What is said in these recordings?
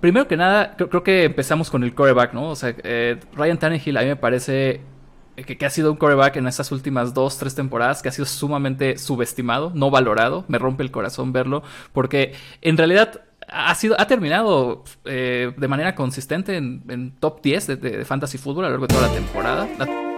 primero que nada, creo, que empezamos con el coreback, ¿no? O sea, eh, Ryan Tannehill a mí me parece que, que, ha sido un coreback en estas últimas dos, tres temporadas que ha sido sumamente subestimado, no valorado. Me rompe el corazón verlo, porque en realidad ha, sido, ha terminado eh, de manera consistente en, top 10 de, de, fantasy fútbol a lo largo de toda la temporada.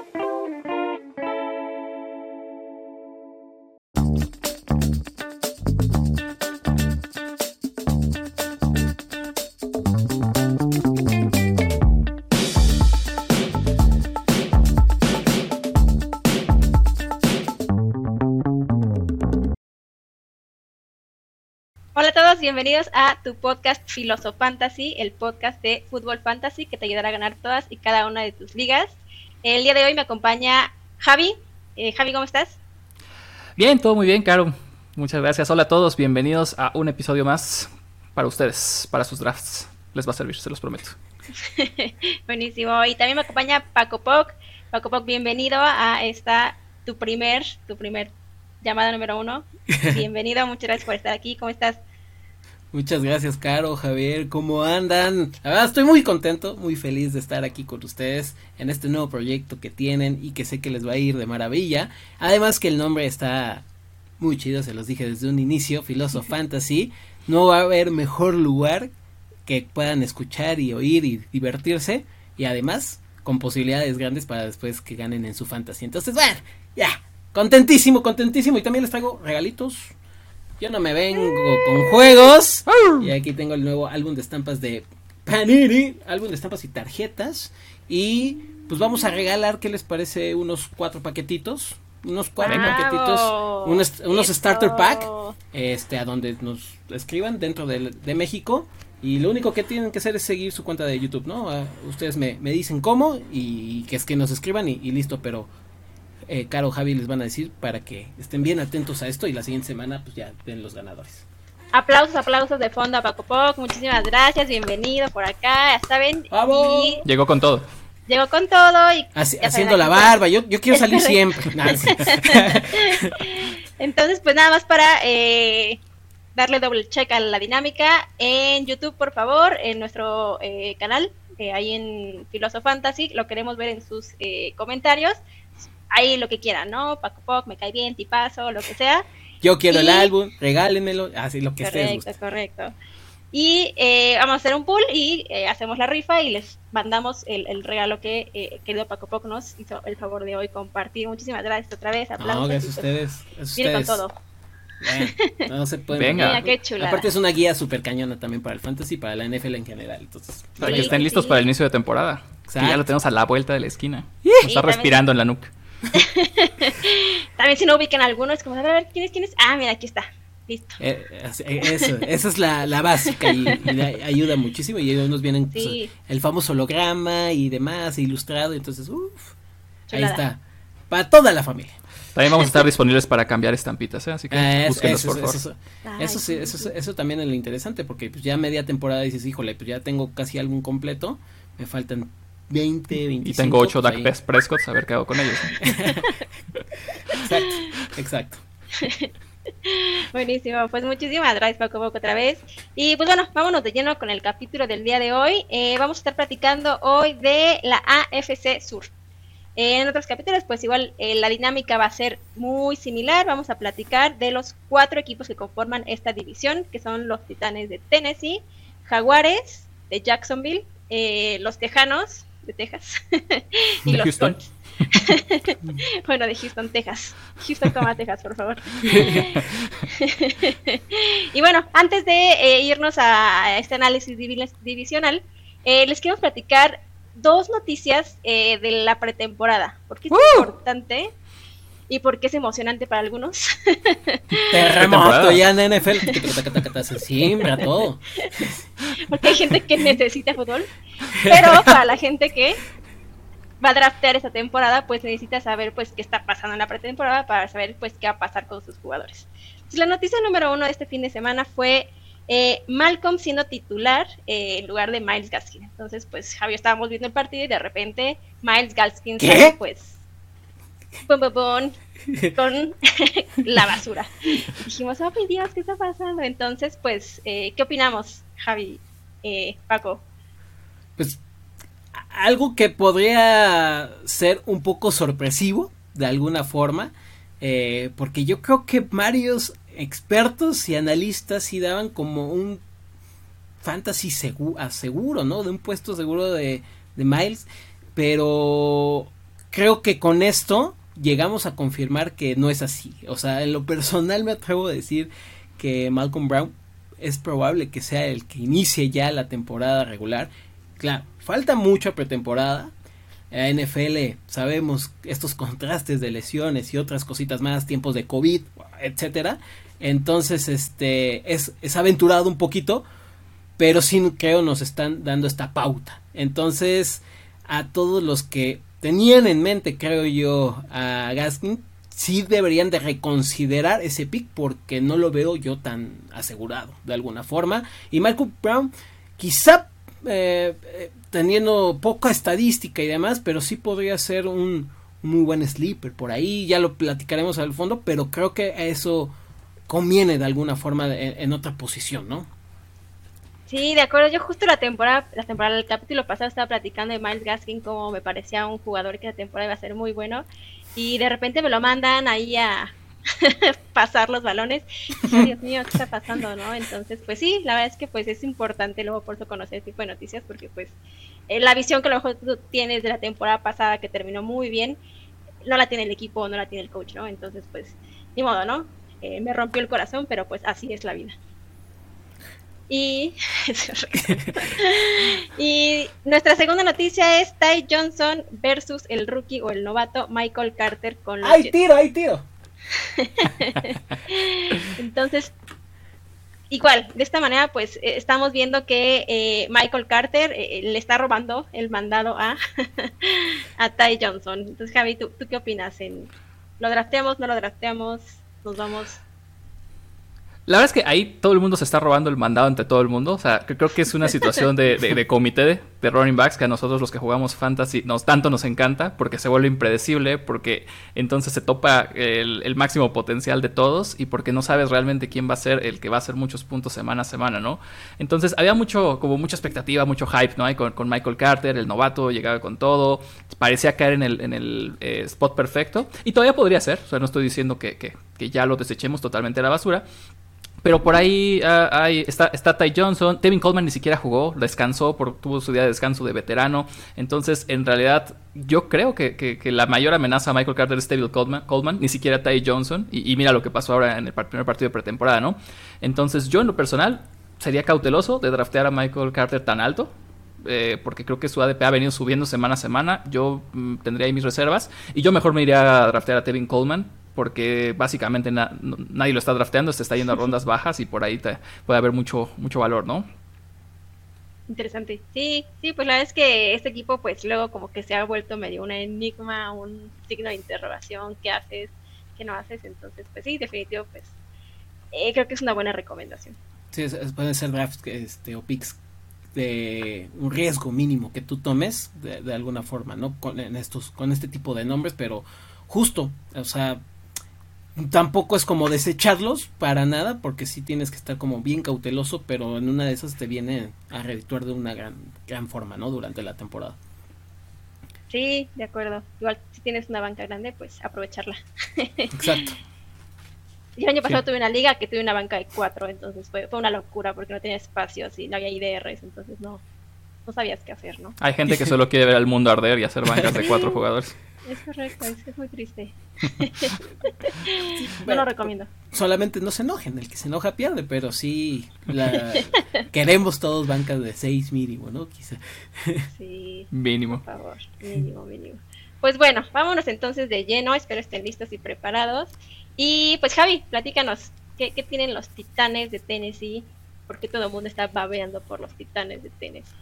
Bienvenidos a tu podcast Filosofantasy, el podcast de fútbol fantasy que te ayudará a ganar todas y cada una de tus ligas. El día de hoy me acompaña Javi. Eh, Javi, ¿cómo estás? Bien, todo muy bien, Caro. Muchas gracias. Hola a todos, bienvenidos a un episodio más para ustedes, para sus drafts. Les va a servir, se los prometo. Buenísimo. Y también me acompaña Paco Poc. Paco Poc, bienvenido a esta tu primer, tu primer llamada número uno. Bienvenido, muchas gracias por estar aquí. ¿Cómo estás? Muchas gracias, Caro, Javier, ¿cómo andan? La verdad estoy muy contento, muy feliz de estar aquí con ustedes en este nuevo proyecto que tienen y que sé que les va a ir de maravilla. Además que el nombre está muy chido, se los dije desde un inicio, Philosoph Fantasy. No va a haber mejor lugar que puedan escuchar y oír y divertirse y además con posibilidades grandes para después que ganen en su fantasy. Entonces, bueno, ya, contentísimo, contentísimo y también les traigo regalitos yo no me vengo con juegos. Y aquí tengo el nuevo álbum de estampas de Panini, álbum de estampas y tarjetas. Y pues vamos a regalar, ¿qué les parece? Unos cuatro paquetitos. Unos cuatro paquetitos. Unos, starter pack. Este, a donde nos escriban dentro de, de, México. Y lo único que tienen que hacer es seguir su cuenta de YouTube, ¿no? Ah, ustedes me, me, dicen cómo y que es que nos escriban y listo, pero eh, Caro Javi les van a decir para que estén bien atentos a esto y la siguiente semana pues ya den los ganadores. Aplausos, aplausos de fondo a Paco Poc, muchísimas gracias, bienvenido por acá, ya saben. Llegó con todo. Llegó con todo y haciendo la barba, yo, yo quiero salir siempre. Entonces, pues nada más para eh, darle doble check a la dinámica en YouTube, por favor, en nuestro eh, canal, eh, ahí en Filosofantasy, lo queremos ver en sus comentarios ahí lo que quieran, ¿no? Paco Poc, me cae bien, tipazo, lo que sea. Yo quiero el álbum, regálenmelo, así lo que esté. Correcto, correcto. Y eh, vamos a hacer un pool y eh, hacemos la rifa y les mandamos el, regalo que eh, querido Paco Poc nos hizo el favor de hoy compartir. Muchísimas gracias otra vez. Aplausos. No, gracias a ustedes. Viene con todo. no se puede. Venga. qué chula. Aparte es una guía súper cañona también para el fantasy y para la NFL en general. Entonces, para que estén listos para el inicio de temporada. ya lo tenemos a la vuelta de la esquina. está respirando en la nuca. También si no ubican alguno, es como, a ver, ¿quién es? ¿Quién es? Ah, mira, aquí está. Listo. Eh, eh, eso, esa es la, la básica y, ayuda muchísimo. Y ellos nos vienen pues, el famoso holograma y demás, ilustrado. Entonces, uff, ahí está. Para toda la familia. También vamos a estar disponibles para cambiar estampitas, ¿eh? así que ah, búsquenos, por favor. Eso, eso, eso, también es lo interesante, porque pues ya media temporada dices, híjole, pues ya tengo casi álbum completo, me faltan 20, 25. Y tengo 8 Dak Prescott, a ver qué hago con ellos. exacto, exacto. Buenísimo, pues muchísimas gracias Paco Poco otra vez. Y pues bueno, vámonos de lleno con el capítulo del día de hoy. Eh, vamos a estar platicando hoy de la AFC Sur. en otros capítulos, pues igual eh, la dinámica va a ser muy similar. Vamos a platicar de los cuatro equipos que conforman esta división, que son los Titanes de Tennessee, Jaguares de Jacksonville, eh, los Tejanos de Texas. y los Houston. bueno, de Houston, Texas. Houston, toma Texas, por favor. y bueno, antes de eh, irnos a este análisis divisional, eh, les quiero platicar dos noticias eh, de la pretemporada, porque es ¡Uh! importante y porque es emocionante para algunos. Terremoto ya en NFL, se siembra todo. Porque hay gente que necesita fútbol, pero para la gente que va a draftear esta temporada, pues necesita saber pues qué está pasando en la pretemporada para saber pues qué va a pasar con sus jugadores. la noticia número uno de este fin de semana fue eh, Malcolm siendo titular eh, en lugar de Miles Gaskin. Entonces, pues Javier estábamos viendo el partido y de repente Miles Gaskin pues con la basura. dijimos, oh, Dios, ¿qué está pasando? Entonces, pues, eh, ¿qué opinamos, Javi? eh, Paco. Pues algo que podría ser un poco sorpresivo de alguna forma, eh, porque yo creo que varios expertos y analistas sí daban como un fantasy seguro, ¿no? De un puesto seguro de, de Miles, pero creo que con esto llegamos a confirmar que no es así. O sea, en lo personal me atrevo a decir que Malcolm Brown es probable que sea el que inicie ya la temporada regular. Claro, falta mucha pretemporada. En NFL sabemos estos contrastes de lesiones y otras cositas más, tiempos de COVID, etcétera. Entonces, este es, es aventurado un poquito, pero sí creo nos están dando esta pauta. Entonces, a todos los que tenían en mente, creo yo, a Gaskin, sí deberían de reconsiderar ese pick porque no lo veo yo tan asegurado de alguna forma. Y Michael Brown, quizá eh, eh, teniendo poca estadística y demás, pero sí podría ser un muy buen sleeper por ahí. Ya lo platicaremos al fondo, pero creo que eso conviene de alguna forma en otra posición, ¿no? Sí, de acuerdo. Yo justo la temporada, la temporada del capítulo pasado estaba platicando de Miles Gaskin como me parecía un jugador que la temporada iba a ser muy bueno y de repente me lo mandan ahí a pasar los balones. Dios mío, ¿qué está pasando, no? Entonces, pues sí, la verdad es que pues es importante luego por eso conocer este tipo de noticias porque pues eh, la visión que a lo mejor tú tienes de la temporada pasada que terminó muy bien, no la tiene el equipo, no la tiene el coach, ¿no? Entonces, pues ni modo, ¿no? Eh, me rompió el corazón, pero pues así es la vida. Y, y nuestra segunda noticia es Ty Johnson versus el rookie o el novato Michael Carter con los ¡Ay, tiro, ay, tiro! Entonces, igual, de esta manera, pues eh, estamos viendo que eh, Michael Carter eh, le está robando el mandado a, a Ty Johnson. Entonces, Javi, ¿tú, ¿tú qué opinas? En, ¿Lo drafteamos, no lo drafteamos? ¿Nos vamos la verdad es que ahí todo el mundo se está robando el mandado entre todo el mundo. O sea, creo que es una situación de, de, comité de, running backs que a nosotros los que jugamos fantasy nos tanto nos encanta porque se vuelve impredecible, porque entonces se topa el, máximo potencial de todos y porque no sabes realmente quién va a ser el que va a hacer muchos puntos semana a semana, ¿no? Entonces había mucho, como mucha expectativa, mucho hype, ¿no? Hay con, Michael Carter, el novato, llegaba con todo, parecía caer en el, en el eh, spot perfecto y todavía podría ser, o sea, no estoy diciendo que, que, que ya lo desechemos totalmente a la basura, pero por ahí ah, está, está Ty Johnson. Tevin Coleman ni siquiera jugó, descansó, por, tuvo su día de descanso de veterano. Entonces, en realidad, yo creo que, la mayor amenaza a Michael Carter es Tevin Coleman, ni siquiera Ty Johnson. Y, mira lo que pasó ahora en el primer partido de pretemporada, ¿no? Entonces, yo en lo personal sería cauteloso de draftear a Michael Carter tan alto. Eh, porque creo que su ADP ha venido subiendo semana a semana. Yo mm, tendría ahí mis reservas. Y yo mejor me iría a draftear a Tevin Coleman porque básicamente nadie lo está drafteando, se está yendo a rondas bajas y por ahí puede haber mucho, mucho valor, ¿no? Interesante. Sí, sí, pues la verdad es que este equipo pues luego como que se ha vuelto medio un enigma, un signo de interrogación, ¿qué haces? ¿Qué no haces? Entonces, pues sí, definitivo, pues eh, creo que es una buena recomendación. Sí, pueden ser drafts este, o picks de un riesgo mínimo que tú tomes de, alguna forma, ¿no? Con, en estos, con este tipo de nombres, pero justo, o sea, tampoco es como desecharlos para nada, porque sí tienes que estar como bien cauteloso, pero en una de esas te viene a redituar de una gran, gran forma, ¿no? Durante la temporada. Sí, de acuerdo. Igual si tienes una banca grande, pues aprovecharla. Exacto. el año pasado tuve una liga que tuve una banca de cuatro, entonces fue, fue una locura porque no tenía espacios y no había IDRs, entonces no, no sabías qué hacer, ¿no? Hay gente que solo quiere ver al mundo arder y hacer bancas de cuatro jugadores. Es correcto, es, es muy triste. no lo recomiendo. Solamente no se enojen, el que se enoja pierde, pero sí queremos todos bancas de 6 mínimo, ¿no? Quizá. sí. Mínimo. Por favor, mínimo, mínimo. Pues bueno, vámonos entonces de lleno, espero estén listos y preparados. Y pues Javi, platícanos, ¿qué, qué tienen los titanes de Tennessee? Porque todo el mundo está babeando por los titanes de Tennessee.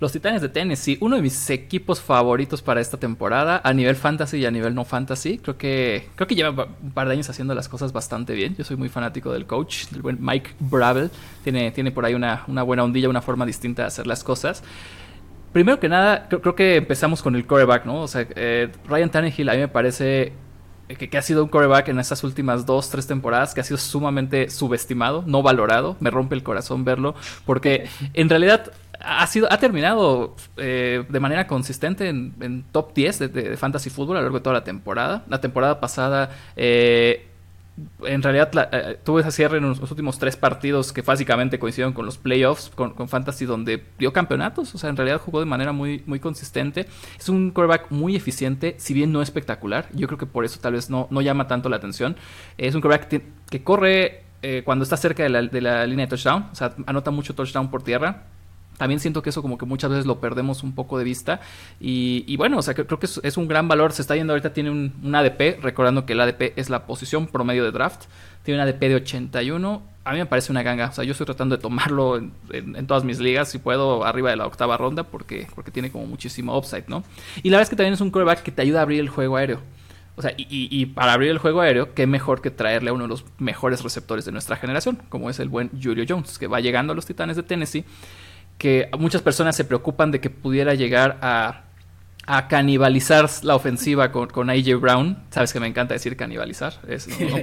Los Titanes de Tennessee, uno de mis equipos favoritos para esta temporada, a nivel fantasy y a nivel no fantasy. Creo que, creo que lleva un par de años haciendo las cosas bastante bien. Yo soy muy fanático del coach, del buen Mike Bravel. Tiene, tiene por ahí una, una buena ondilla, una forma distinta de hacer las cosas. Primero que nada, creo, que empezamos con el coreback, ¿no? O sea, eh, Ryan Tannehill a mí me parece que, ha sido un coreback en estas últimas dos, tres temporadas que ha sido sumamente subestimado, no valorado. Me rompe el corazón verlo, porque en realidad ha, sido, ha terminado eh, de manera consistente en, top 10 de, fantasy fútbol a lo largo de toda la temporada. La temporada pasada eh, en realidad eh, tuve ese cierre en los últimos tres partidos que básicamente coincidieron con los playoffs, con, Fantasy, donde dio campeonatos. O sea, en realidad jugó de manera muy, muy consistente. Es un quarterback muy eficiente, si bien no espectacular. Yo creo que por eso tal vez no, no llama tanto la atención. Es un quarterback que, corre eh, cuando está cerca de la, de la línea de touchdown. O sea, anota mucho touchdown por tierra también siento que eso como que muchas veces lo perdemos un poco de vista. Y, bueno, o sea, creo que es, un gran valor. Se está yendo ahorita, tiene un, ADP, recordando que el ADP es la posición promedio de draft. Tiene un ADP de 81. A mí me parece una ganga. O sea, yo estoy tratando de tomarlo en, todas mis ligas, si puedo, arriba de la octava ronda, porque, porque tiene como muchísimo upside, ¿no? Y la verdad es que también es un quarterback que te ayuda a abrir el juego aéreo. O sea, y, y, para abrir el juego aéreo, qué mejor que traerle a uno de los mejores receptores de nuestra generación, como es el buen Julio Jones, que va llegando a los Titanes de Tennessee que muchas personas se preocupan de que pudiera llegar a, canibalizar la ofensiva con, con, AJ Brown. Sabes que me encanta decir canibalizar,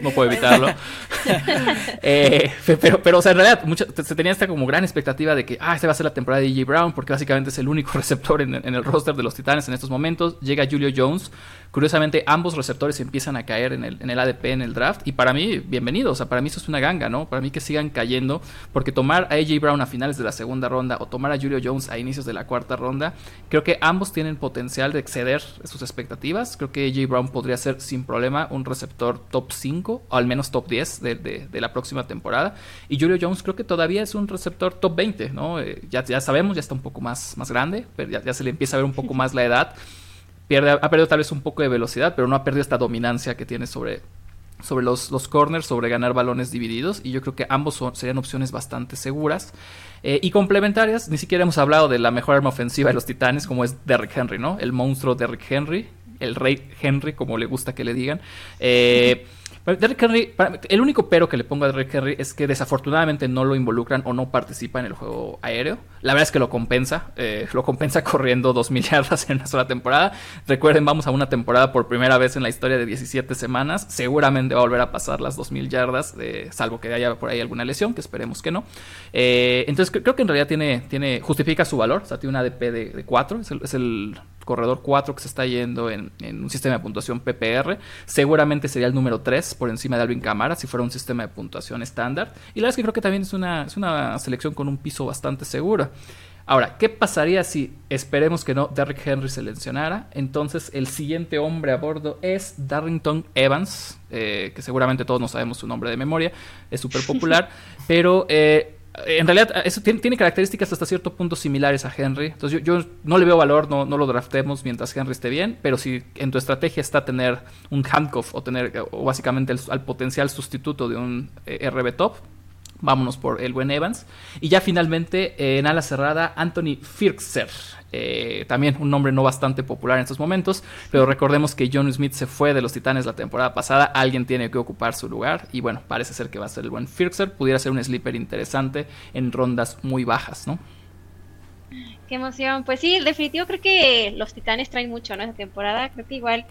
no, puedo evitarlo. Eh, pero, pero, o sea, en realidad se tenía esta como gran expectativa de que, ah, esta va a ser la temporada de AJ Brown, porque básicamente es el único receptor en, en, el roster de los Titanes en estos momentos. Llega Julio Jones, Curiosamente, ambos receptores empiezan a caer en el, en el ADP, en el draft. Y para mí, bienvenido. O sea, para mí eso es una ganga, ¿no? Para mí que sigan cayendo. Porque tomar a AJ Brown a finales de la segunda ronda o tomar a Julio Jones a inicios de la cuarta ronda, creo que ambos tienen potencial de exceder sus expectativas. Creo que AJ Brown podría ser sin problema un receptor top 5 o al menos top 10 de, de, la próxima temporada. Y Julio Jones creo que todavía es un receptor top 20, ¿no? Eh, ya, ya sabemos, ya está un poco más, más grande, pero ya, ya se le empieza a ver un poco más la edad ha perdido tal vez un poco de velocidad, pero no ha perdido esta dominancia que tiene sobre, sobre los, los corners, sobre ganar balones divididos. Y yo creo que ambos serían opciones bastante seguras. Eh, y complementarias, ni siquiera hemos hablado de la mejor arma ofensiva de los Titanes, como es Derrick Henry, ¿no? El monstruo Derrick Henry, el rey Henry, como le gusta que le digan. Eh, Derrick Henry, el único pero que le pongo a Derrick Henry es que desafortunadamente no lo involucran o no participa en el juego aéreo. La verdad es que lo compensa, eh, lo compensa corriendo 2.000 yardas en una sola temporada. Recuerden, vamos a una temporada por primera vez en la historia de 17 semanas. Seguramente va a volver a pasar las 2.000 yardas, salvo que haya por ahí alguna lesión, que esperemos que no. Eh, entonces creo que en realidad tiene, tiene, justifica su valor, o sea, tiene un ADP de, 4, es el corredor 4 que se está yendo en, un sistema de puntuación PPR. Seguramente sería el número 3 por encima de Alvin Camara si fuera un sistema de puntuación estándar. Y la verdad es que creo que también es una, es una selección con un piso bastante seguro. Ahora, ¿qué pasaría si esperemos que no Derrick Henry se lesionara? Entonces el siguiente hombre a bordo es Darrington Evans, eh, que seguramente todos no sabemos su nombre de memoria, es súper popular, pero eh, en realidad eso tiene, características hasta cierto punto similares a Henry. Entonces yo, no le veo valor, no, lo draftemos mientras Henry esté bien, pero si en tu estrategia está tener un handcuff o tener o básicamente al potencial sustituto de un eh, RB top, vámonos por el buen Evans. Y ya finalmente en ala cerrada Anthony Firkser. Eh, también un nombre no bastante popular en estos momentos, pero recordemos que John Smith se fue de los Titanes la temporada pasada, alguien tiene que ocupar su lugar y bueno, parece ser que va a ser el buen Firkser, pudiera ser un sleeper interesante en rondas muy bajas, ¿no? Qué emoción, pues sí, definitivo creo que los Titanes traen mucho, ¿no? Esta temporada, creo que igual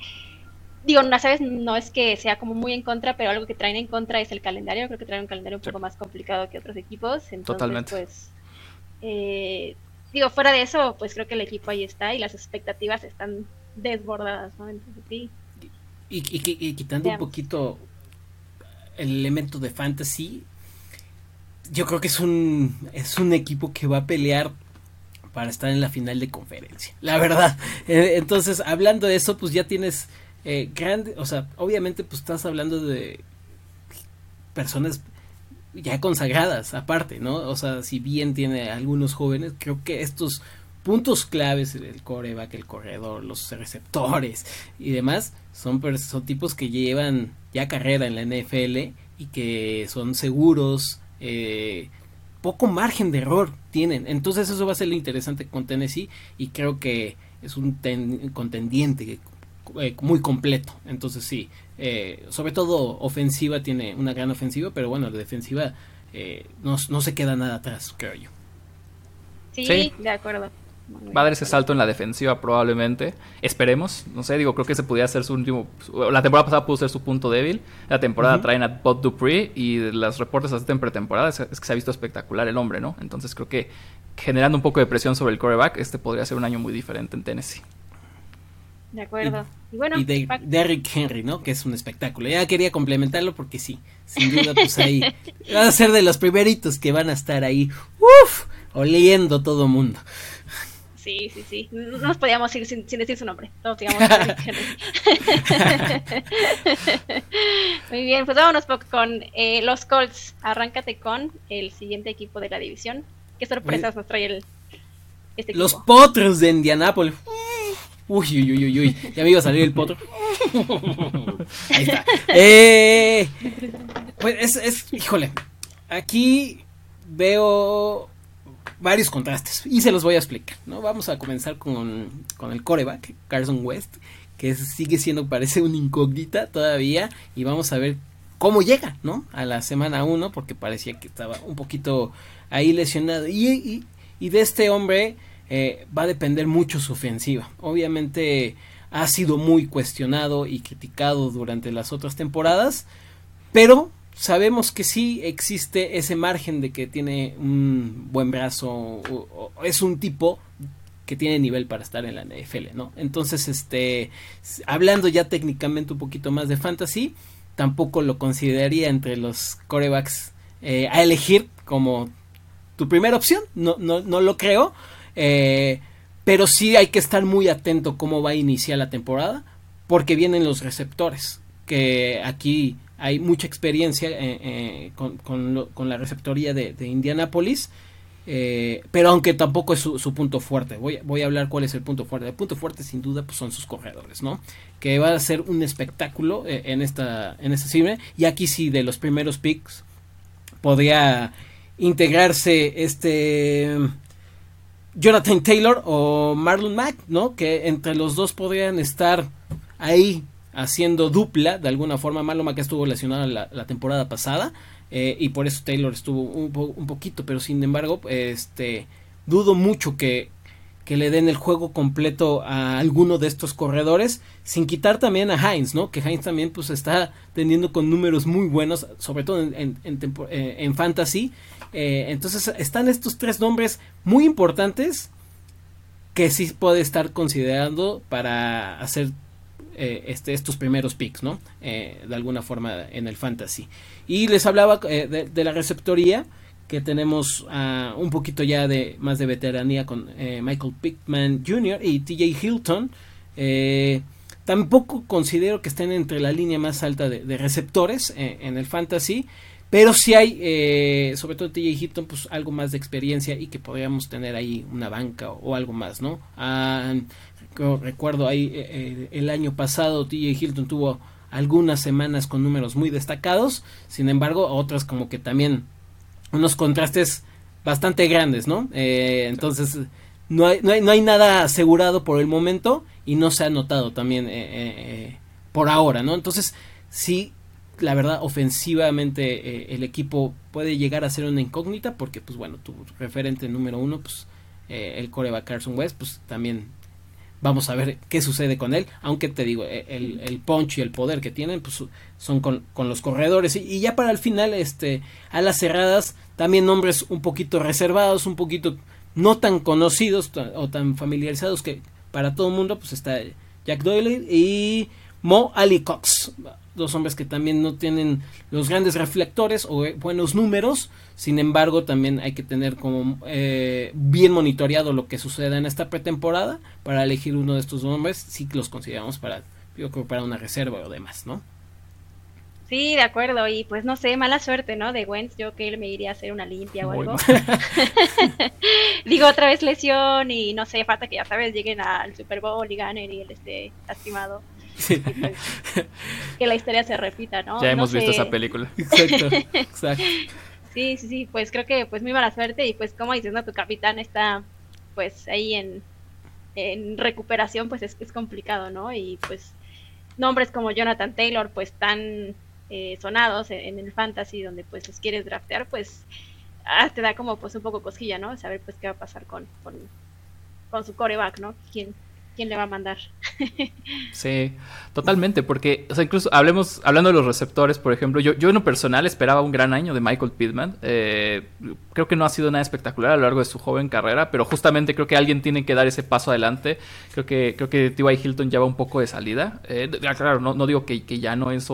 digo, no sabes, no es que sea como muy en contra, pero algo que traen en contra es el calendario. Creo que traen un calendario un poco más complicado que otros equipos. Entonces, Totalmente. pues, eh, digo, fuera de eso, pues creo que el equipo ahí está y las expectativas están desbordadas, ¿no? Entonces, sí. Y, quitando un poquito el elemento de fantasy, yo creo que es un, es un equipo que va a pelear para estar en la final de conferencia, la verdad. Eh, entonces, hablando de eso, pues ya tienes eh, grande, o sea, obviamente pues estás hablando de personas ya consagradas aparte, ¿no? O sea, si bien tiene algunos jóvenes, creo que estos puntos claves, el coreback, el corredor, los receptores y demás, son, son tipos que llevan ya carrera en la NFL y que son seguros, eh, poco margen de error tienen. Entonces eso va a ser lo interesante con Tennessee y creo que es un contendiente eh, muy completo. Entonces sí, eh, sobre todo ofensiva tiene una gran ofensiva, pero bueno, la defensiva eh, no, no, se queda nada atrás, creo yo. Sí, de acuerdo. Va a dar ese salto en la defensiva probablemente. Esperemos. No sé, digo, creo que ese podría ser su último... La temporada pasada pudo ser su punto débil. La temporada traen a Bob Dupree y los reportes hasta en pretemporada es, que se ha visto espectacular el hombre, ¿no? Entonces creo que generando un poco de presión sobre el coreback, este podría ser un año muy diferente en Tennessee. De acuerdo. Y, bueno, y de, Derrick Henry, ¿no? Que es un espectáculo. Ya quería complementarlo porque sí, sin duda, pues ahí va a ser de los primeritos que van a estar ahí, uff, oliendo todo mundo. Sí, sí, sí. No nos podíamos ir sin, decir su nombre. Todos digamos Muy bien, pues vámonos con eh, los Colts. Arráncate con el siguiente equipo de la división. ¿Qué sorpresas nos trae el, este equipo? Los Potros de Indianápolis. Uy, uy, uy, uy, Ya me iba a salir el potro. Ahí está. Eh, pues es, es, híjole. Aquí veo varios contrastes y se los voy a explicar, ¿no? Vamos a comenzar con, con el coreback, Carson West, que sigue siendo, parece una incógnita todavía y vamos a ver cómo llega, ¿no? A la semana 1 porque parecía que estaba un poquito ahí lesionado y, y, y de este hombre eh, va a depender mucho su ofensiva. Obviamente ha sido muy cuestionado y criticado durante las otras temporadas, pero sabemos que sí existe ese margen de que tiene un buen brazo, es un tipo que tiene nivel para estar en la NFL, ¿no? Entonces, este, hablando ya técnicamente un poquito más de fantasy, tampoco lo consideraría entre los corebacks eh, a elegir como tu primera opción, no, no, no lo creo, eh, pero sí hay que estar muy atento cómo va a iniciar la temporada, porque vienen los receptores, que aquí hay mucha experiencia eh, eh, con, la receptoría de, Indianapolis. pero aunque tampoco es su, punto fuerte, voy, voy, a hablar cuál es el punto fuerte. El punto fuerte sin duda pues son sus corredores, ¿no? Que va a ser un espectáculo en esta en esta cifra y aquí sí de los primeros picks podría integrarse este Jonathan Taylor o Marlon Mack, ¿no? Que entre los dos podrían estar ahí haciendo dupla, de alguna forma. Marlon Mack estuvo lesionado la, temporada pasada eh, y por eso Taylor estuvo un, poquito, pero sin embargo, este, dudo mucho que, que le den el juego completo a alguno de estos corredores, sin quitar también a Heinz, ¿no? Que Heinz también pues está teniendo con números muy buenos, sobre todo en, en, en eh, fantasy, eh, entonces están estos tres nombres muy importantes que sí puede estar considerando para hacer eh, este, estos primeros picks, ¿no? De alguna forma en el fantasy. Y les hablaba de, la receptoría que tenemos uh, un poquito ya de más de veteranía con Michael Pickman Jr. y TJ Hilton. tampoco considero que estén entre la línea más alta de, receptores en el fantasy. Pero si hay, eh, sobre todo TJ Hilton, pues algo más de experiencia y que podríamos tener ahí una banca o, algo más, ¿no? Ah, recuerdo ahí eh, eh, el año pasado TJ Hilton tuvo algunas semanas con números muy destacados, sin embargo otras como que también unos contrastes bastante grandes, ¿no? entonces no hay, no, hay, no hay nada asegurado por el momento y no se ha notado también por ahora, ¿no? Entonces sí la verdad, ofensivamente eh, el equipo puede llegar a ser una incógnita porque, pues bueno, tu referente número uno, pues eh, el coreback Carson West, pues también vamos a ver qué sucede con él, aunque te digo, e, el, el punch y el poder que tienen, pues son con, los corredores. Y, ya para el final, este, a las cerradas, también nombres un poquito reservados, un poquito no tan conocidos o tan familiarizados que para todo el mundo, pues está Jack Doyle y Mo Ali Cox dos hombres que también no tienen los grandes reflectores o eh, buenos números, sin embargo también hay que tener como eh, bien monitoreado lo que suceda en esta pretemporada para elegir uno de estos hombres si los consideramos para, yo creo, para una reserva o demás, ¿no? Sí, de acuerdo, y pues no sé, mala suerte, ¿no? De Wentz, yo que él me iría a hacer una limpia o algo. Digo, otra vez lesión y no sé, falta que ya sabes, lleguen al Super Bowl y ganen y él esté lastimado. Que la historia se repita, ¿no? Ya hemos visto esa película. Exacto, exacto. Sí, sí, sí, pues creo que pues muy mala suerte y pues como dices, ¿no? Tu capitán está pues ahí en, en recuperación, pues es, es complicado, ¿no? Y pues nombres como Jonathan Taylor, pues tan eh, sonados en, el fantasy donde pues los quieres draftear, pues ah, te da como pues un poco cosquilla, ¿no? Saber pues qué va a pasar con, con su coreback, ¿no? ¿Quién, quién le va a mandar? sí, totalmente, porque, o sea, incluso hablemos, hablando de los receptores, por ejemplo, yo, yo en lo personal esperaba un gran año de Michael Pittman. Eh, creo que no ha sido nada espectacular a lo largo de su joven carrera, pero justamente creo que alguien tiene que dar ese paso adelante. Creo que, creo que T.Y. Hilton ya va un poco de salida. Eh, claro, no, no digo que, que ya no es...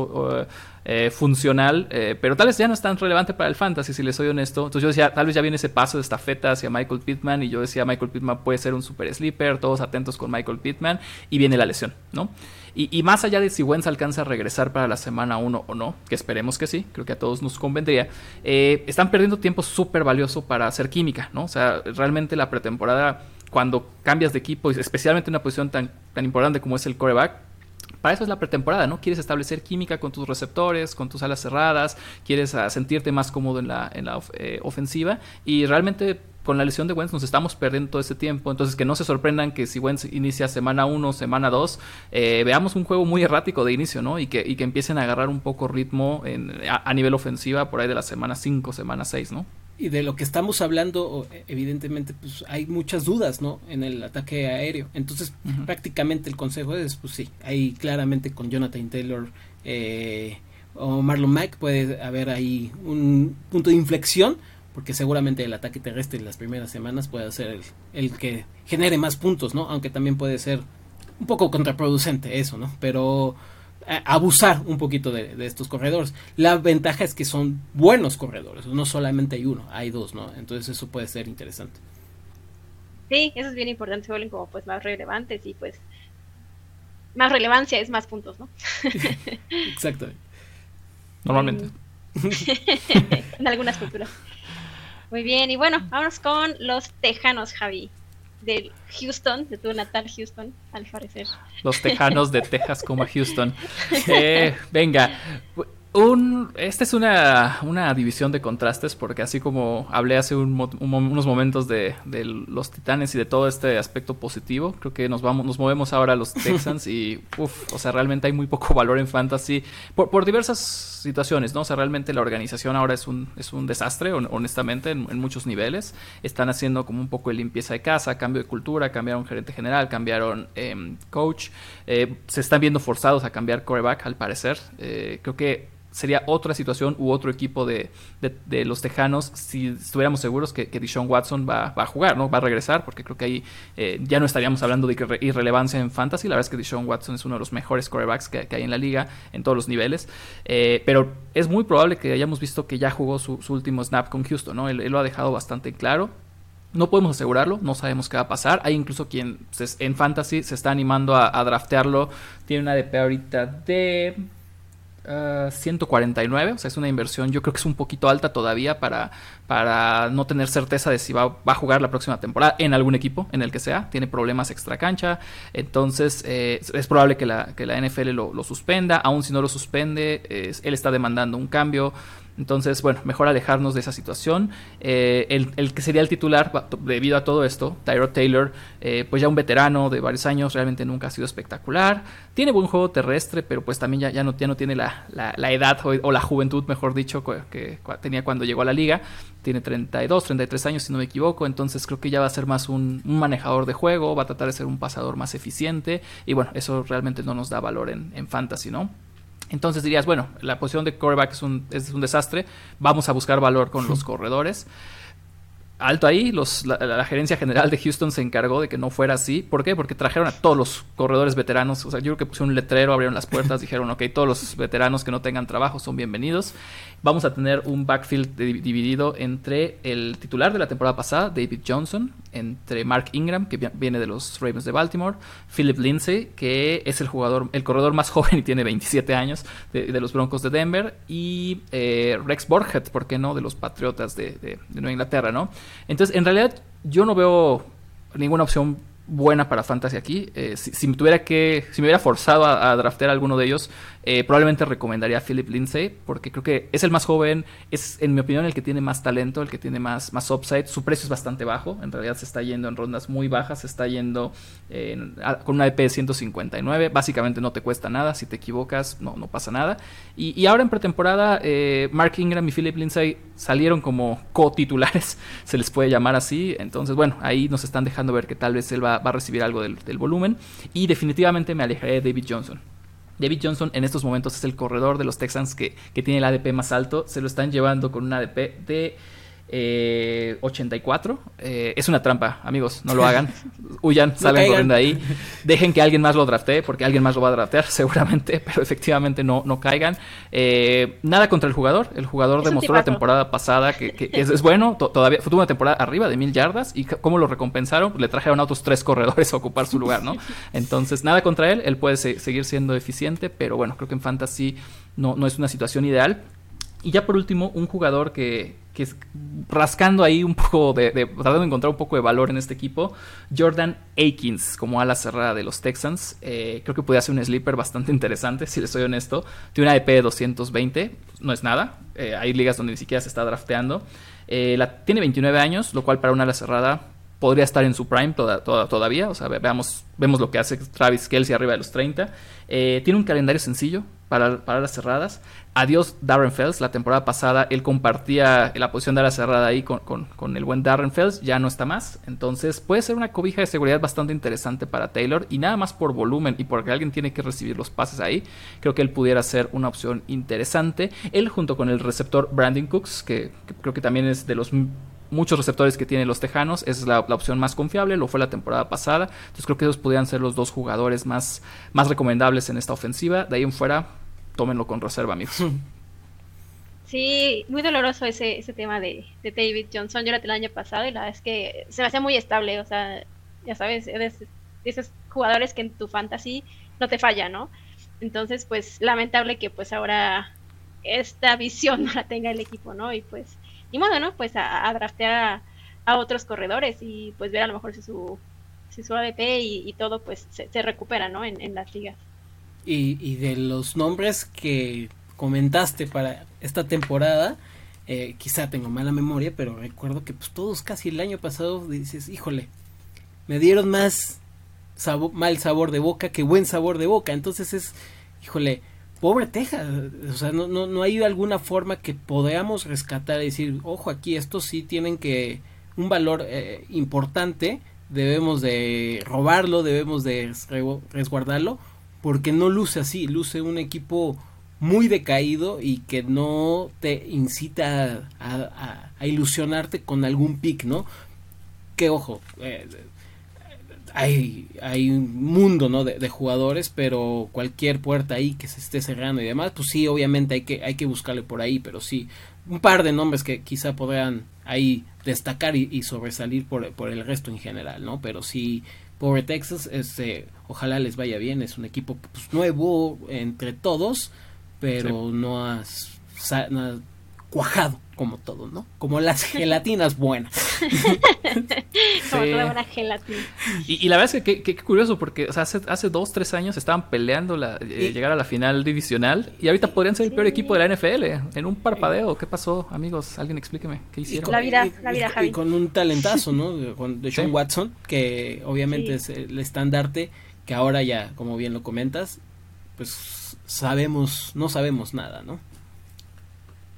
eh, funcional, eh, pero tal vez ya no es tan relevante para el fantasy, si les soy honesto. Entonces yo decía, tal vez ya viene ese paso de estafeta hacia Michael Pittman y yo decía, Michael Pittman puede ser un super sleeper, todos atentos con Michael Pittman y viene la lesión, ¿no? Y, más allá de si Wentz alcanza a regresar para la semana 1 o no, que esperemos que sí, creo que a todos nos convendría, eh, están perdiendo tiempo súper valioso para hacer química, ¿no? O sea, realmente la pretemporada, cuando cambias de equipo, especialmente en una posición tan, tan importante como es el coreback, para eso es la pretemporada, ¿no? Quieres establecer química con tus receptores, con tus alas cerradas, quieres ah, sentirte más cómodo en la, en la eh, ofensiva y realmente con la lesión de Wentz nos estamos perdiendo todo ese tiempo. Entonces, que no se sorprendan que si Wentz inicia semana 1, semana 2, eh, veamos un juego muy errático de inicio, ¿no? Y que, y que empiecen a agarrar un poco ritmo en, a, nivel ofensiva por ahí de la semana 5, semana 6, ¿no? Y de lo que estamos hablando, e, evidentemente, pues hay muchas dudas, ¿no? En el ataque aéreo. Entonces, prácticamente el consejo es, pues sí, ahí claramente con Jonathan Taylor eh, o Marlon Mack puede haber ahí un punto de inflexión, porque seguramente el ataque terrestre en las primeras semanas puede ser el, el que genere más puntos, ¿no? Aunque también puede ser un poco contraproducente eso, ¿no? Pero abusar un poquito de, estos corredores. La ventaja es que son buenos corredores, no solamente hay uno, hay dos, ¿no? Entonces eso puede ser interesante. Sí, eso es bien importante, se vuelven como pues más relevantes y pues más relevancia es más puntos, ¿no? Exactamente. Normalmente. en algunas culturas. Muy bien, y bueno, vamos con los tejanos, Javi de Houston, de tu natal Houston, al parecer. Los tejanos de Texas como Houston. Eh, venga, un, esta es una, una, división de contrastes porque así como hablé hace unos momentos de, de, los titanes y de todo este aspecto positivo, creo que nos vamos nos movemos ahora a los Texans y uf, o sea, realmente hay muy poco valor en fantasy por, por, diversas situaciones, ¿no? O sea, realmente la organización ahora es un, es un desastre, honestamente, en, muchos niveles. Están haciendo como un poco de limpieza de casa, cambio de cultura, cambiaron gerente general, cambiaron em, coach, eh, se están viendo forzados a cambiar coreback al parecer. Eh, creo que sería otra situación u otro equipo de, de, los Tejanos si estuviéramos seguros que, que Deshaun Watson va, va, a jugar, ¿no? Va a regresar, porque creo que ahí eh, ya no estaríamos hablando de irrelevancia en fantasy. La verdad es que Deshaun Watson es uno de los mejores quarterbacks que, hay en la liga en todos los niveles. Eh, pero es muy probable que hayamos visto que ya jugó su, último snap con Houston, ¿no? Él, lo ha dejado bastante claro. No podemos asegurarlo, no sabemos qué va a pasar. Hay incluso quien en fantasy se está animando a, draftearlo. Tiene una DP ahorita de 149, o sea, es una inversión yo creo que es un poquito alta todavía para, para no tener certeza de si va, a jugar la próxima temporada en algún equipo, en el que sea, tiene problemas extra cancha, entonces eh, es probable que la, que la NFL lo, lo, suspenda, aun si no lo suspende, él está demandando un cambio, entonces, bueno, mejor alejarnos de esa situación. Eh, el, que sería el titular, debido a todo esto, Tyrod Taylor, eh, pues ya un veterano de varios años, realmente nunca ha sido espectacular. Tiene buen juego terrestre, pero pues también ya, ya, no, no tiene la, edad o, la juventud, mejor dicho, que, tenía cuando llegó a la liga. Tiene 32, 33 años, si no me equivoco. Entonces creo que ya va a ser más un, manejador de juego, va a tratar de ser un pasador más eficiente. Y bueno, eso realmente no nos da valor en, en fantasy, ¿no? Entonces dirías, bueno, la posición de quarterback es un, es un desastre, vamos a buscar valor con los corredores. Alto ahí, los, la, gerencia general de Houston se encargó de que no fuera así. ¿Por qué? Porque trajeron a todos los corredores veteranos. O sea, yo creo que pusieron un letrero, abrieron las puertas, dijeron, ok, todos los veteranos que no tengan trabajo son bienvenidos vamos a tener un backfield dividido entre el titular de la temporada pasada, David Johnson, entre Mark Ingram, que viene de los Ravens de Baltimore, Philip Lindsay, que es el jugador, el corredor más joven y tiene 27 años de, los Broncos de Denver, y eh, Rex Borget, ¿por qué no? De los Patriotas de, de Nueva Inglaterra, ¿no? Entonces, en realidad, yo no veo ninguna opción buena para fantasy aquí. Eh, si, me tuviera que, si me hubiera forzado a, a draftear alguno de ellos, eh, probablemente recomendaría a Philip Lindsay porque creo que es el más joven, es en mi opinión el que tiene más talento, el que tiene más, más upside. Su precio es bastante bajo, en realidad se está yendo en rondas muy bajas, se está yendo con una EP de 159. Básicamente no te cuesta nada, si te equivocas no, no pasa nada. Y, ahora en pretemporada, eh, Mark Ingram y Philip Lindsay salieron como co-titulares, se les puede llamar así. Entonces, bueno, ahí nos están dejando ver que tal vez él va, a recibir algo del, del volumen. Y definitivamente me alejaré de David Johnson. David Johnson en estos momentos es el corredor de los Texans que, que, tiene el ADP más alto. Se lo están llevando con un ADP de 84. Eh, eh, es una trampa, amigos, no lo hagan. Huyan, salgan corriendo ahí. Dejen que alguien más lo draftee, porque alguien más lo va a draftear seguramente, pero efectivamente no, no caigan. Eh, nada contra el jugador. El jugador demostró la temporada pasada que, es, bueno. todavía fue una temporada arriba de mil yardas. ¿Y cómo lo recompensaron? Le trajeron a otros tres corredores a ocupar su lugar, ¿no? Entonces, nada contra él. Él puede seguir siendo eficiente, pero bueno, creo que en Fantasy no, no es una situación ideal. Y ya por último, un jugador que, que es rascando ahí un poco de, tratando de encontrar un poco de valor en este equipo, Jordan Akins como ala cerrada de los Texans. Eh, creo que podría ser un sleeper bastante interesante, si les soy honesto. Tiene una EP de 220, no es nada. Eh, hay ligas donde ni siquiera se está drafteando. Eh, tiene 29 años, lo cual para una ala cerrada podría estar en su prime todavía. O sea, veamos, vemos lo que hace Travis Kelsey arriba de los 30. tiene un calendario sencillo para, las cerradas. Adiós Darren Fells. La temporada pasada él compartía la posición de la cerrada ahí con, el buen Darren Fells. Ya no está más. Entonces puede ser una cobija de seguridad bastante interesante para Taylor. Y nada más por volumen y porque alguien tiene que recibir los pases ahí. Creo que él pudiera ser una opción interesante. Él junto con el receptor Brandon Cooks, que, creo que también es de los muchos receptores que tienen los Tejanos, es la, opción más confiable, lo fue la temporada pasada, entonces creo que esos podrían ser los dos jugadores más recomendables en esta ofensiva, de ahí en fuera tómenlo con reserva, amigos. Sí, muy doloroso ese, ese tema de, David Johnson. Yo la el año pasado y la verdad es que se me hace muy estable. O sea, ya sabes, eres de esos jugadores que en tu fantasy no te falla, ¿no? Entonces, pues lamentable que pues ahora esta visión no la tenga el equipo, ¿no? Y pues, y modo, ¿no? Pues a, draftear a, otros corredores y pues ver a lo mejor si su, si su ADP y, todo pues se, se recupera, ¿no? En, en las ligas. Y, de los nombres que comentaste para esta temporada, eh, quizá tengo mala memoria, pero recuerdo que pues todos casi el año pasado dices, híjole, me dieron más mal sabor de boca que buen sabor de boca. Entonces es, híjole, pobre Texas. O sea, no, no, no hay alguna forma que podamos rescatar y decir, ojo, aquí estos sí tienen que un valor eh, importante, debemos de robarlo, debemos de resguardarlo porque no luce así, luce un equipo muy decaído y que no te incita a, ilusionarte con algún pick, ¿no? Que ojo, eh, hay, hay un mundo ¿no? de, jugadores, pero cualquier puerta ahí que se esté cerrando y demás, pues sí, obviamente hay que, hay que buscarle por ahí, pero sí, un par de nombres que quizá podrían ahí destacar y, sobresalir por, por, el resto en general, ¿no? Pero sí, Pobre Texas, este, ojalá les vaya bien, es un equipo pues, nuevo entre todos, pero no has, cuajado como todo, ¿no? Como las gelatinas buenas. como toda buena gelatina. Y, la verdad es que qué curioso, porque hace, hace dos, tres años estaban peleando la, eh, llegar a la final divisional y ahorita podrían ser el peor equipo de la NFL en un parpadeo. ¿Qué pasó, amigos? Alguien explíqueme, ¿qué hicieron? la vida, la vida, Javi. Y con un talentazo, ¿no? De, Sean Watson, que obviamente es el estandarte, que ahora ya, como bien lo comentas, pues sabemos, no sabemos nada, ¿no?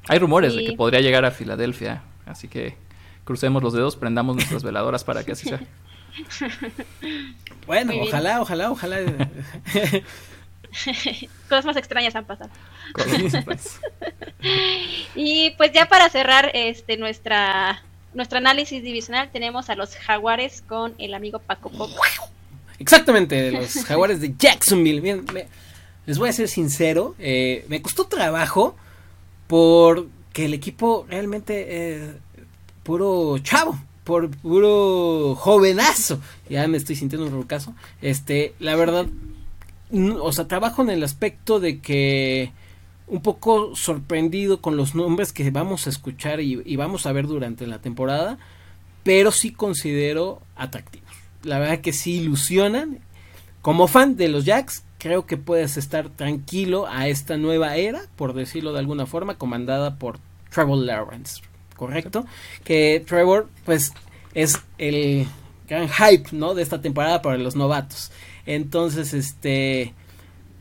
Hay rumores de que podría llegar a Filadelfia, así que crucemos los dedos, prendamos nuestras veladoras para que así sea. Bueno, ojalá, ojalá, ojalá. Cosas más extrañas han pasado. y pues ya para cerrar este nuestra nuestro análisis divisional tenemos a los Jaguares con el amigo Paco Poco. Exactamente, los Jaguares de Jacksonville. Bien, les voy a ser sincero, eh, me costó trabajo porque el equipo realmente es puro chavo, por puro jovenazo. Ya me estoy sintiendo un caso. Este, la verdad, o sea, trabajo en el aspecto de que un poco sorprendido con los nombres que vamos a escuchar y, vamos a ver durante la temporada, pero sí considero atractivos. La verdad que sí ilusionan. Como fan de los Jacks, creo que puedes estar tranquilo a esta nueva era, por decirlo de alguna forma, comandada por Trevor Lawrence, ¿correcto? Que Trevor, pues, es el gran hype, ¿no? De esta temporada para los novatos. Entonces, este,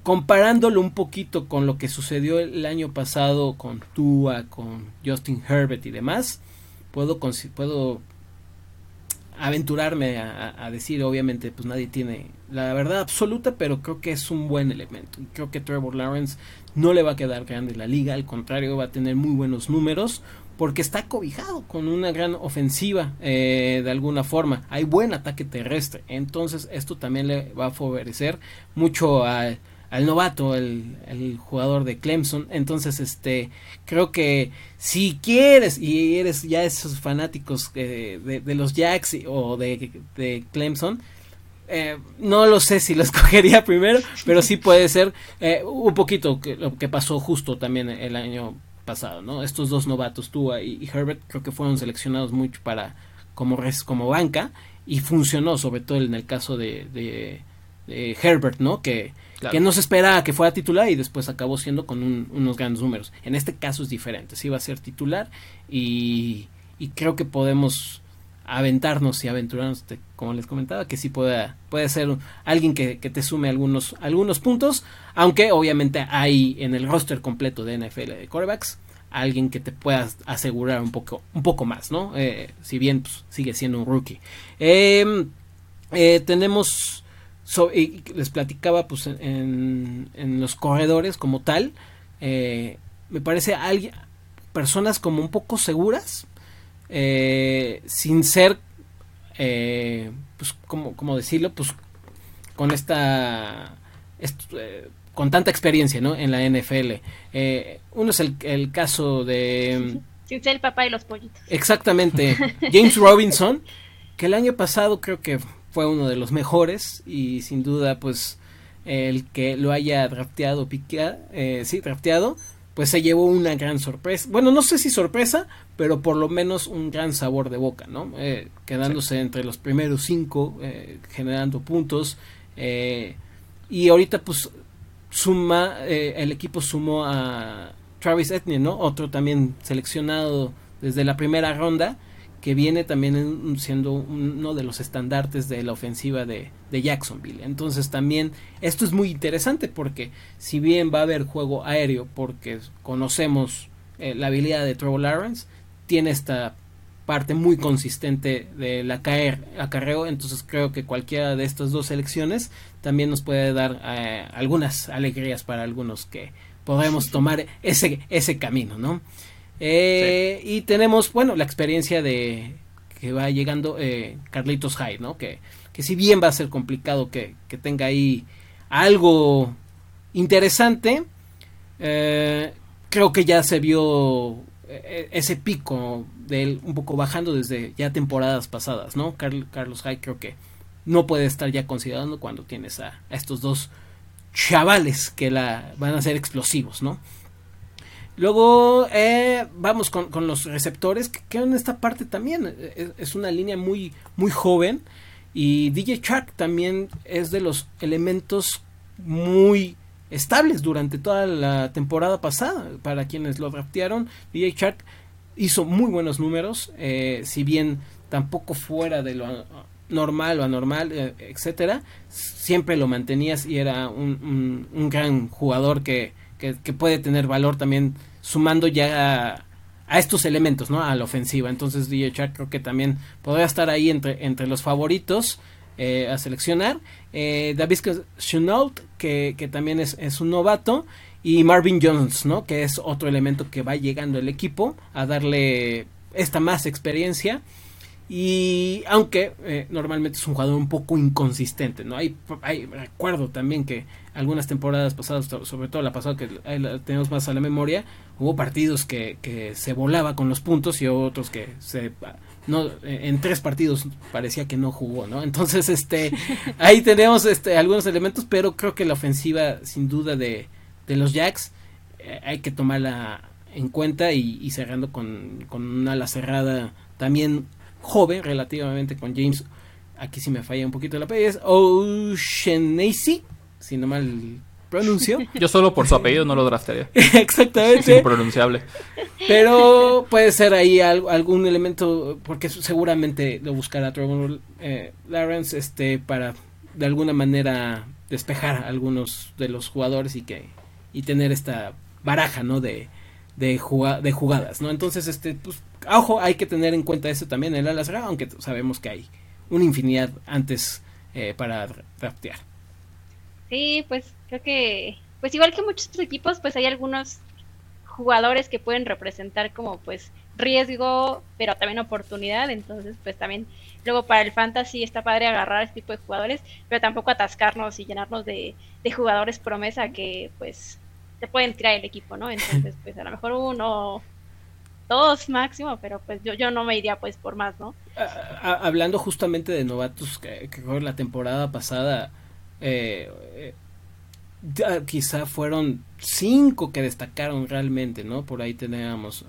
comparándolo un poquito con lo que sucedió el año pasado con Tua, con Justin Herbert y demás, puedo, puedo aventurarme a, decir, obviamente, pues nadie tiene la verdad absoluta, pero creo que es un buen elemento. Creo que Trevor Lawrence no le va a quedar grande la liga, al contrario, va a tener muy buenos números, porque está cobijado con una gran ofensiva eh, de alguna forma. Hay buen ataque terrestre, entonces esto también le va a favorecer mucho al al novato, el, el, jugador de Clemson. Entonces, este, creo que si quieres y eres ya esos fanáticos de, de, los Jacks o de, de Clemson, eh, no lo sé si lo escogería primero, pero sí puede ser eh, un poquito que, lo que pasó justo también el año pasado, ¿no? Estos dos novatos, Tua y, Herbert, creo que fueron seleccionados mucho para como res, como banca y funcionó, sobre todo en el caso de, de, de Herbert, ¿no? Que que no se espera que fuera titular y después acabó siendo con unos grandes números. En este caso es diferente, sí va a ser titular y, creo que podemos aventarnos y aventurarnos, como les comentaba, que sí puede, puede ser alguien que, te sume algunos, algunos puntos, aunque obviamente hay en el roster completo de NFL de quarterbacks alguien que te pueda asegurar un poco, un poco más, ¿no? Eh, si bien pues, sigue siendo un rookie. Em, eh, tenemos y les platicaba pues en, en, los corredores como tal eh, me parece alguien personas como un poco seguras eh, sin ser eh, pues como, como decirlo pues con esta con tanta experiencia ¿no? en la NFL uno es el, el caso de sin ser el papá de los pollitos. Exactamente. James Robinson que el año pasado creo que fue uno de los mejores y sin duda pues el que lo haya drafteado, piquea, eh, sí, drafteado, pues se llevó una gran sorpresa. Bueno, no sé si sorpresa, pero por lo menos un gran sabor de boca, ¿no? Eh, quedándose entre los primeros cinco, eh, generando puntos. Y ahorita pues suma, el equipo sumó a Travis Etienne, ¿no? Otro también seleccionado desde la primera ronda que viene también siendo uno de los estandartes de la ofensiva de, Jacksonville. Entonces también esto es muy interesante porque si bien va a haber juego aéreo porque conocemos eh, la habilidad de Trevor Lawrence, tiene esta parte muy consistente de la caer acarreo, entonces creo que cualquiera de estas dos selecciones también nos puede dar eh, algunas alegrías para algunos que podemos tomar ese, ese camino, ¿no? Eh, y tenemos, bueno, la experiencia de que va llegando eh, Carlitos Hyde, ¿no? Que, que si bien va a ser complicado que, tenga ahí algo interesante, eh, creo que ya se vio ese pico de él un poco bajando desde ya temporadas pasadas, ¿no? Carlos Hyde creo que no puede estar ya considerando cuando tienes a, a estos dos chavales que la van a ser explosivos, ¿no? Luego eh, vamos con, los receptores, que, en esta parte también eh, es, una línea muy, muy joven. Y DJ Shark también es de los elementos muy estables durante toda la temporada pasada. Para quienes lo draftearon, DJ Shark hizo muy buenos números, eh, si bien tampoco fuera de lo normal o anormal, etcétera, siempre lo mantenías y era un gran jugador que, que, puede tener valor también sumando ya a, estos elementos, ¿no? A la ofensiva. Entonces DJ Shark creo que también podría estar ahí entre, entre los favoritos eh, a seleccionar. Eh, David que, que también es, es, un novato. Y Marvin Jones, ¿no? Que es otro elemento que va llegando el equipo a darle esta más experiencia. Y aunque eh, normalmente es un jugador un poco inconsistente, ¿no? Hay, hay, recuerdo también que algunas temporadas pasadas, sobre todo la pasada que tenemos más a la memoria, hubo partidos que, que se volaba con los puntos y otros que se no en tres partidos parecía que no jugó, ¿no? Entonces, este ahí tenemos este algunos elementos, pero creo que la ofensiva sin duda de, de los Jacks eh, hay que tomarla en cuenta y, y cerrando con, con una ala cerrada también joven relativamente con James aquí sí me falla un poquito la apellido, es O'Shaughnessy, si no mal pronuncio. Yo solo por su apellido no lo draftaría. Exactamente. Es impronunciable. Pero puede ser ahí algún elemento, porque seguramente lo buscará Trevor eh, Lawrence este, para de alguna manera despejar a algunos de los jugadores y que y tener esta baraja, ¿no? De, de, de jugadas, ¿no? Entonces, este, pues, ojo, hay que tener en cuenta eso también en el ala aunque sabemos que hay una infinidad antes eh, para draftear. Sí, pues creo que, pues igual que muchos equipos, pues hay algunos jugadores que pueden representar como pues riesgo, pero también oportunidad, entonces pues también luego para el fantasy está padre agarrar este tipo de jugadores, pero tampoco atascarnos y llenarnos de, de jugadores promesa que pues te pueden tirar el equipo, ¿no? Entonces pues a lo mejor uno, dos máximo, pero pues yo, yo no me iría pues por más, ¿no? hablando justamente de novatos que, que la temporada pasada, eh, eh quizá fueron cinco que destacaron realmente, ¿no? Por ahí teníamos,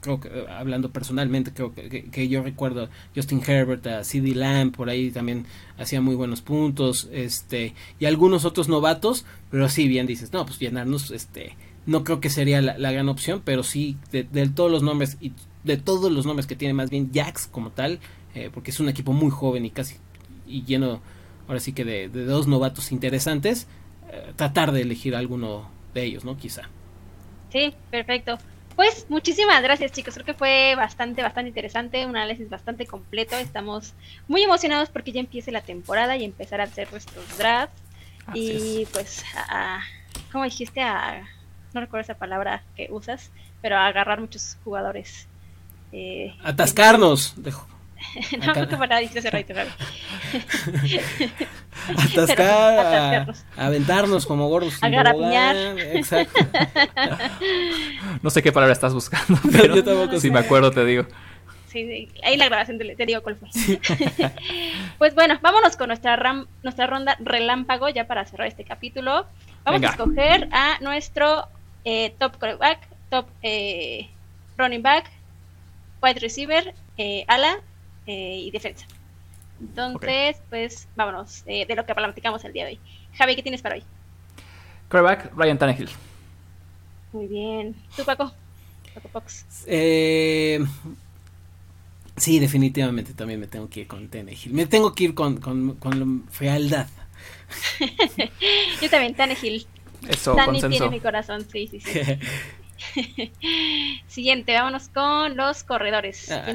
creo que, hablando personalmente, creo que, yo recuerdo Justin Herbert, a CD Lamb, por ahí también hacía muy buenos puntos, este, y algunos otros novatos, pero sí, bien dices, no, pues llenarnos, este, no creo que sería la, gran opción, pero sí, de, todos los nombres, y de todos los nombres que tiene más bien Jax como tal, eh, porque es un equipo muy joven y casi, y lleno, ahora sí que de dos novatos interesantes, eh, tratar de elegir alguno de ellos, ¿no? Quizá. Sí, perfecto. Pues muchísimas gracias chicos, creo que fue bastante, bastante interesante, un análisis bastante completo, estamos muy emocionados porque ya empiece la temporada y empezar a hacer nuestros drafts y pues a, ¿cómo dijiste? A, no recuerdo esa palabra que usas, pero a agarrar muchos jugadores. Eh, Atascarnos. dejo no, creo que para ese rato, Atascar, a, aventarnos como gordos. A garapiñar. Exacto. no sé qué palabra estás buscando, pero yo tampoco si me acuerdo te digo. Sí, ahí la grabación te, te digo cuál fue. pues bueno, vámonos con nuestra, ram, nuestra ronda relámpago ya para cerrar este capítulo. Vamos a escoger a nuestro eh, top quarterback, top eh, running back, wide receiver, eh, ala eh, y defensa. Entonces, pues vámonos eh, de lo que platicamos el día de hoy. Javi, ¿qué tienes para hoy? Quarterback, Ryan Tannehill. Muy bien. ¿Tú, Paco? Paco Fox. Eh, sí, definitivamente también me tengo que ir con Tannehill. Me tengo que ir con, con, con fealdad. Yo también, Tannehill. Eso, Danny tiene mi corazón, sí, sí, sí. Siguiente, vámonos con los corredores. Ah,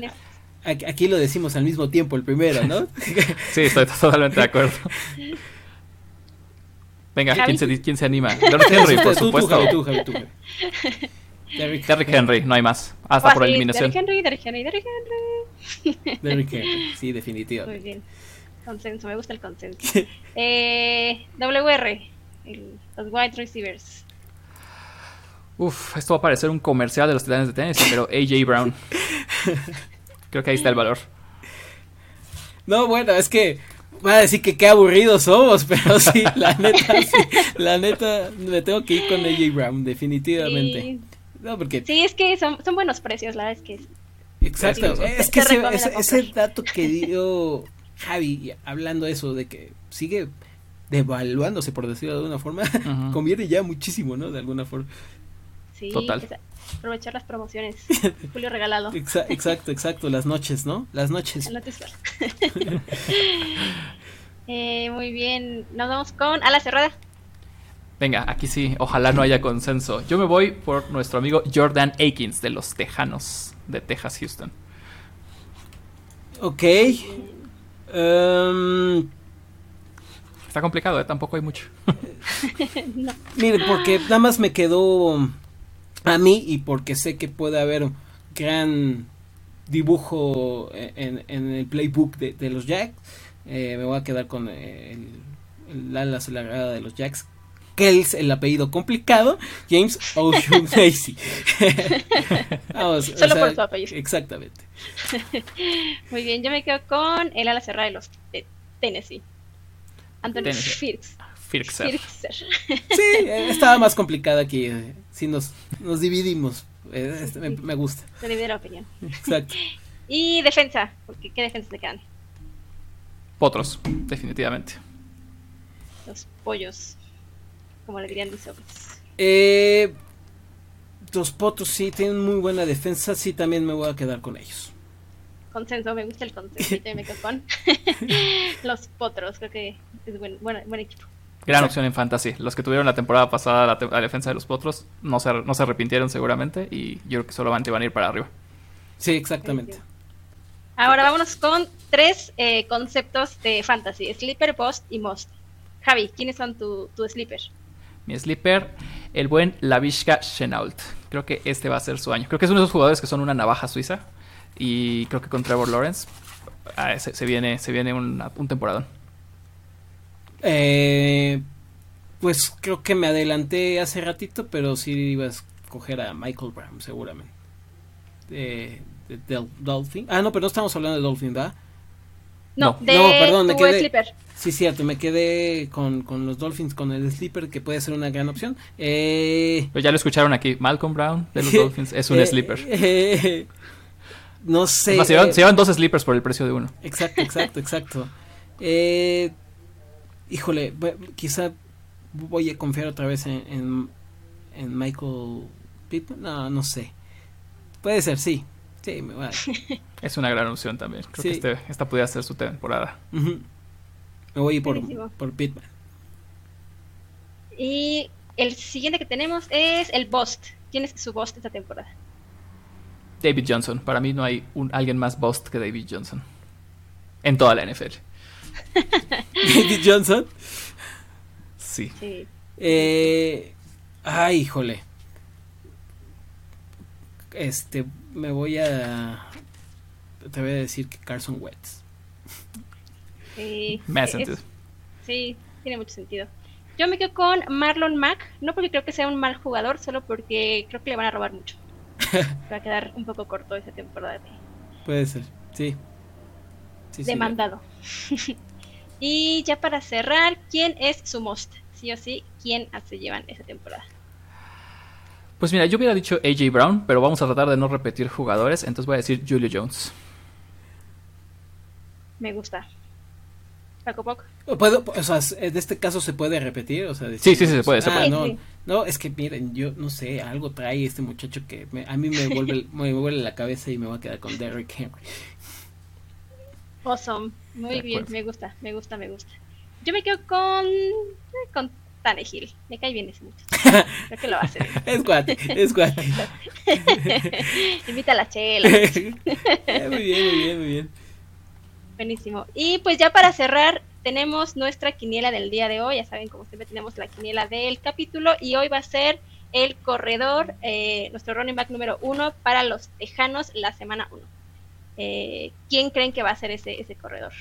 Aquí lo decimos al mismo tiempo, el primero, ¿no? sí, estoy totalmente de acuerdo. Venga, ¿quién se, ¿quién se anima? Derrick Henry, por supuesto. Tú, Javi, tú, Derrick, Henry, no hay más. Hasta por eliminación. Derrick Henry, Derrick Henry, Derrick Henry. Derrick Henry, sí, definitivo. Muy bien. Consenso, me gusta el consenso. eh, WR, los wide receivers. Uf, esto va a parecer un comercial de los titanes de tenis, pero AJ Brown. Creo que ahí está el valor. No, bueno, es que va a decir que qué aburridos somos, pero sí, la neta, sí, la neta, me tengo que ir con AJ Brown, definitivamente. Sí. No, porque... Sí, es que son, son buenos precios, la verdad es que... Exacto, es que ese, ese, dato que dio Javi, hablando eso de que sigue devaluándose, por decirlo de alguna forma, conviene ya muchísimo, ¿no? De alguna forma. Sí, Total aprovechar las promociones. Julio regalado. exacto, exacto, las noches, ¿no? Las noches. eh, muy bien, nos vamos con Ala Cerrada. Venga, aquí sí, ojalá no haya consenso. Yo me voy por nuestro amigo Jordan Akins de los Tejanos de Texas, Houston. Ok. Em, Está complicado, ¿eh? tampoco hay mucho. Mire, porque nada más me quedó a mí y porque sé que puede haber un gran dibujo en, el playbook de, los Jacks, eh, me voy a quedar con el, el ala acelerada de los Jacks. Es el apellido complicado, James O'Shaughnessy. Vamos, Solo por su apellido. Exactamente. Muy bien, yo me quedo con el ala cerrada de los de Tennessee. Anthony Firks. Firkser. Sí, estaba más complicada aquí. Eh, si nos, nos dividimos. Eh, este, me, gusta. Se divide la opinión. Exacto. y defensa, porque ¿qué defensa te quedan? Potros, definitivamente. Los pollos, como le dirían mis ojos. Eh, los Potros sí tienen muy buena defensa, sí también me voy a quedar con ellos. Consenso, me gusta el consenso, y me quedo con los Potros, creo que es buen, buen, buen equipo. Gran opción en fantasy. Los que tuvieron la temporada pasada la, te- la defensa de los potros no se, no se arrepintieron seguramente y yo creo que solamente van a ir para arriba. Sí, exactamente. Ahora vámonos con tres eh, conceptos de fantasy: Sleeper, Bost y Most. Javi, ¿quiénes son tu, tu Sleeper? Mi sleeper, el buen Lavishka Chenault. Creo que este va a ser su año. Creo que es uno de esos jugadores que son una navaja suiza y creo que con Trevor Lawrence ah, se, se viene, se viene una- un temporadón. Eh, pues creo que me adelanté hace ratito, pero sí iba a escoger a Michael Brown, seguramente. De, de- del Dolphin. Ah, no, pero no estamos hablando de Dolphin, ¿verdad? No, No. de No, perdón, me quedé- Sleeper. Sí, cierto, me quedé con, con los Dolphins, con el Sleeper, que puede ser una gran opción. Eh, Pero ya lo escucharon aquí, Malcolm Brown de los Dolphins es un eh, sleeper. No sé. Es más, se, llevan, eh, se llevan dos sleepers por el precio de uno. Exacto, exacto, exacto. Eh, híjole, quizá voy a confiar otra vez en, en, en Michael Pittman. No, no sé. Puede ser, sí. Sí, me va. Es una gran opción también. Creo Sí. que este, esta pudiera ser su temporada. Me voy a ir por, Buenísimo. por Pittman. Y el siguiente que tenemos es el Bost. ¿Quién es su Bost esta temporada? David Johnson. Para mí no hay un, alguien más bust que David Johnson. En toda la NFL. David Johnson. Sí. Sí. Eh, ay, híjole. Este, me voy a. Te voy a decir que Carson Wentz. Sí, Me hace es- sí, tiene mucho sentido. Yo me quedo con Marlon Mack, no porque creo que sea un mal jugador, solo porque creo que le van a robar mucho. Va a quedar un poco corto esa temporada de, Puede ser, sí. Sí, sí, demandado. y ya para cerrar, ¿quién es su most? Sí o sí, ¿quién se llevan esa temporada? Pues mira, yo hubiera dicho AJ Brown, pero vamos a tratar de no repetir jugadores. Entonces voy a decir Julio Jones. Me gusta. Paco Poc. ¿Puedo, o sea, en este caso se puede repetir, o sea, Sí, sí, sí, se puede, se Ah, puede. no, Sí, sí. No, es que miren, yo no sé, algo trae este muchacho que me- a mí me vuelve, me vuelve la cabeza y me voy a quedar con Derrick Henry. Awesome. Muy bien, me gusta, me gusta, me gusta. Yo me quedo con. eh, con Tannehill. Me cae bien ese muchacho. Creo que lo va a hacer. Es guate, es guate. Invita a la chela. Eh, muy bien, muy bien, muy bien. Buenísimo. Y pues ya para cerrar, tenemos nuestra quiniela del día de hoy. Ya saben, como siempre, tenemos la quiniela del capítulo. Y hoy va a ser el corredor, eh, nuestro running back número uno para los Tejanos la semana uno. Eh, ¿Quién creen que va a ser ese, ese corredor?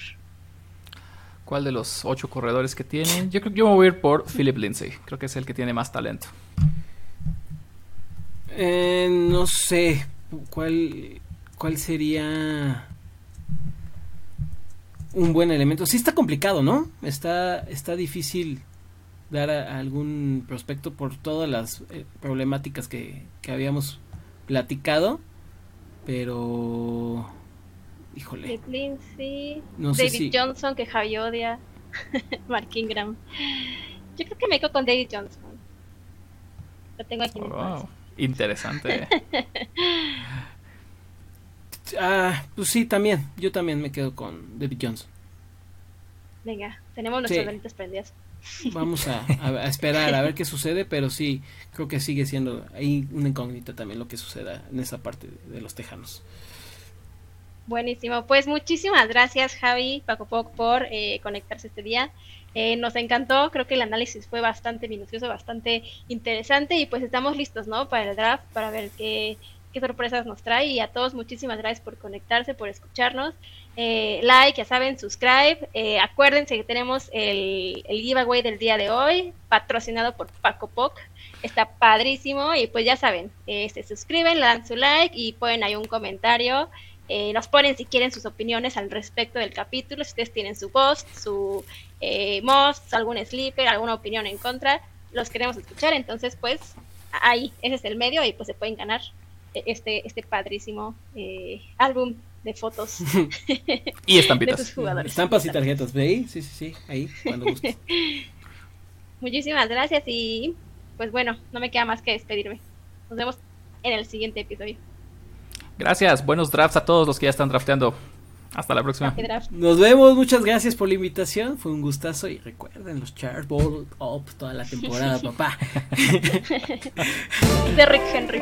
¿Cuál de los ocho corredores que tiene? Yo creo que yo me voy a ir por Philip Lindsay. Creo que es el que tiene más talento. Eh, no sé cuál, cuál sería un buen elemento. Sí está complicado, ¿no? Está, está difícil dar a, a algún prospecto por todas las eh, problemáticas que, que habíamos platicado, pero híjole, Lindsay, No sé David si- Johnson, que Javi odia, Mark Ingram. Yo creo que me quedo con David Johnson. Lo tengo aquí manos. Wow. Interesante. ah, pues sí, también, yo también me quedo con David Johnson. Venga, tenemos nuestras Sí. velitas prendidas. Vamos a, a- a esperar a ver qué sucede, pero sí, creo que sigue siendo ahí una incógnita también lo que suceda en esa parte de, de los tejanos. Buenísimo, pues muchísimas gracias Javi, Paco Poc por eh, conectarse este día. Eh, nos encantó, creo que el análisis fue bastante minucioso, bastante interesante y pues estamos listos, ¿no? Para el draft, para ver qué, qué sorpresas nos trae y a todos muchísimas gracias por conectarse, por escucharnos. Eh, like, ya saben, subscribe. Eh, acuérdense que tenemos el, el giveaway del día de hoy, patrocinado por Paco Poc. Está padrísimo y pues ya saben, eh, se suscriben, le dan su like y ponen ahí un comentario. Eh, nos ponen si quieren sus opiniones al respecto del capítulo, si ustedes tienen su post, su most, algún sleeper, alguna opinión en contra, los queremos escuchar, entonces pues ahí, ese es el medio y pues se pueden ganar este, este padrísimo eh, álbum de fotos y de estampitas. tus jugadores. Estampas y tarjetas, ¿veis? Sí, sí, sí, ahí, cuando gustes. Muchísimas gracias y pues bueno, no me queda más que despedirme. Nos vemos en el siguiente episodio. Gracias, buenos drafts a todos los que ya están drafteando. Hasta la próxima. Nos vemos, muchas gracias por la invitación, fue un gustazo y recuerden los charts ball up toda la temporada, papá. De Rick Henry.